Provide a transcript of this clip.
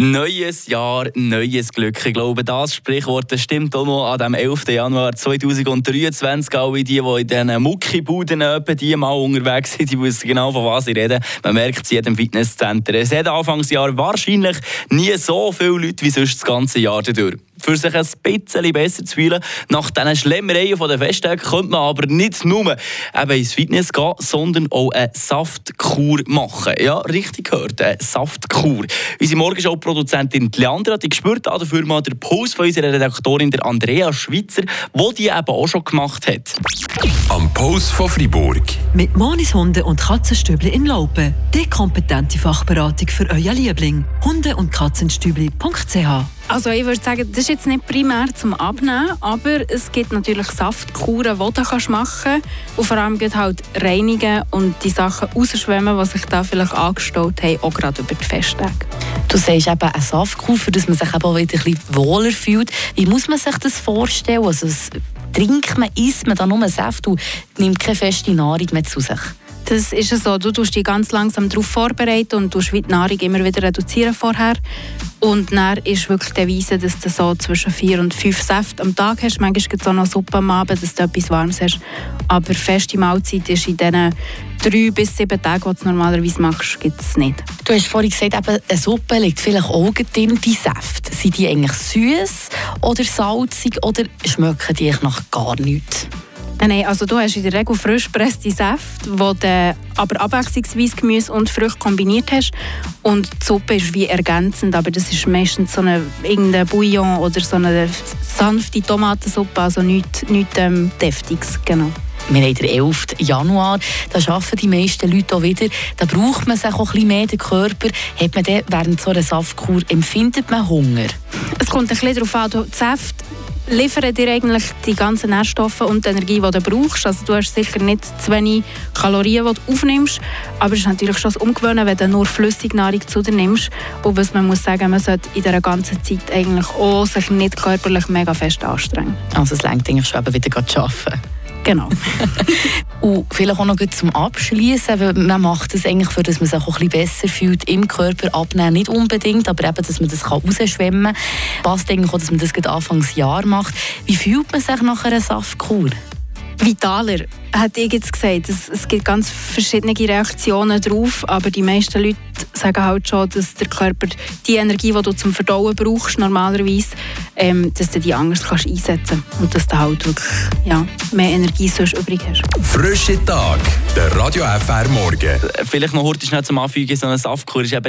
Neues Jahr, neues Glück. Ich glaube, das Sprichwort das stimmt auch noch an dem 11. Januar 2023. Alle die, die in diesen Muckibuden die mal unterwegs sind, die wissen genau, von was ich rede. Man merkt es jedem Fitnesscenter. Es hat Anfangsjahr wahrscheinlich nie so viele Leute wie sonst das ganze Jahr dadurch für sich ein bisschen besser zu fühlen. Nach diesen Schlemmereien von den Festtagen könnte man aber nicht nur eben ins Fitness gehen, sondern auch eine Saftkur machen. Ja, richtig gehört, eine Saftkur. Unsere Morgenshow-Produzentin Leandra die spürt dafür mal den Puls von unserer Redaktorin der Andrea Schwitzer, die die eben auch schon gemacht hat. Am Puls von Fribourg. Mit Monis Hunde und Katzenstübli in Laupen. Die kompetente Fachberatung für euer Liebling. Hunde- und Katzenstübli.ch also ich würde sagen, das ist jetzt nicht primär zum Abnehmen, aber es gibt natürlich Saftkuren, die du machen kannst. Und vor allem geht halt reinigen und die Sachen rausschwemmen, die sich da vielleicht angestaut haben, auch gerade über die Festtage. Du sagst eben eine Saftkur, für dass man sich eben wieder ein bisschen wohler fühlt. Wie muss man sich das vorstellen? Also, trinkt man, isst man da nur Saft und nimmt keine feste Nahrung mehr zu sich? Das ist so. Du tust dich ganz langsam darauf vorbereiten und tust die Nahrung immer wieder reduzieren vorher. Und dann ist wirklich die Weise, dass du so zwischen vier und fünf Säfte am Tag hast. Manchmal gibt es auch noch Suppe am Abend, dass du etwas Warmes hast. Aber feste Mahlzeit ist in diesen drei bis sieben Tagen, die du normalerweise machst, gibt es nicht. Du hast vorhin gesagt, eben, eine Suppe liegt vielleicht auch in die Säfte. Sind die eigentlich süß oder salzig oder schmecken die nach gar nichts? Nein, also du hast in der Regel frisch gepresste Säfte, wo du aber abwechslungsweise Gemüse und Früchte kombiniert hast. Und die Suppe ist wie ergänzend, aber das ist meistens so eine, irgendein Bouillon oder so eine sanfte Tomatensuppe, also nichts, nichts ähm, Deftiges, genau. Wir haben den 11. Januar, da arbeiten die meisten Leute auch wieder. Da braucht man sich auch ein bisschen mehr, den Körper. Hat man dann während so einer Saftkur, empfindet man Hunger? Es kommt ein bisschen darauf an, die Säfte liefern dir eigentlich die ganzen Nährstoffe und die Energie, die du brauchst. Also du hast sicher nicht zu wenig Kalorien, die du aufnimmst, aber es ist natürlich schon das Umgewöhnen, wenn du nur Flüssignahrung zu dir nimmst. Und was man muss sagen, man sollte in dieser ganzen Zeit eigentlich auch sich nicht körperlich mega fest anstrengen. Also es längt eigentlich schon wieder zu arbeiten. Genau. und vielleicht auch noch zum Abschließen, man macht es eigentlich, für dass man sich auch ein bisschen besser fühlt im Körper abnehmen, nicht unbedingt, aber eben, dass man das rausschwemmen kann. Passt eigentlich auch, dass man das Anfangsjahr macht. Wie fühlt man sich nach einer Saftkur? Vitaler, hat ich jetzt gesagt. Es, es gibt ganz verschiedene Reaktionen darauf, aber die meisten Leute sagen halt schon, dass der Körper die Energie, die du zum Verdauen brauchst, normalerweise, ähm, dass du die anders kannst einsetzen kannst und dass du halt wirklich ja, mehr Energie sonst übrig hast. Frische Tag, der Radio FR Morgen. Vielleicht noch heute schnell zum Anfügen, so eine Saftkur ist eben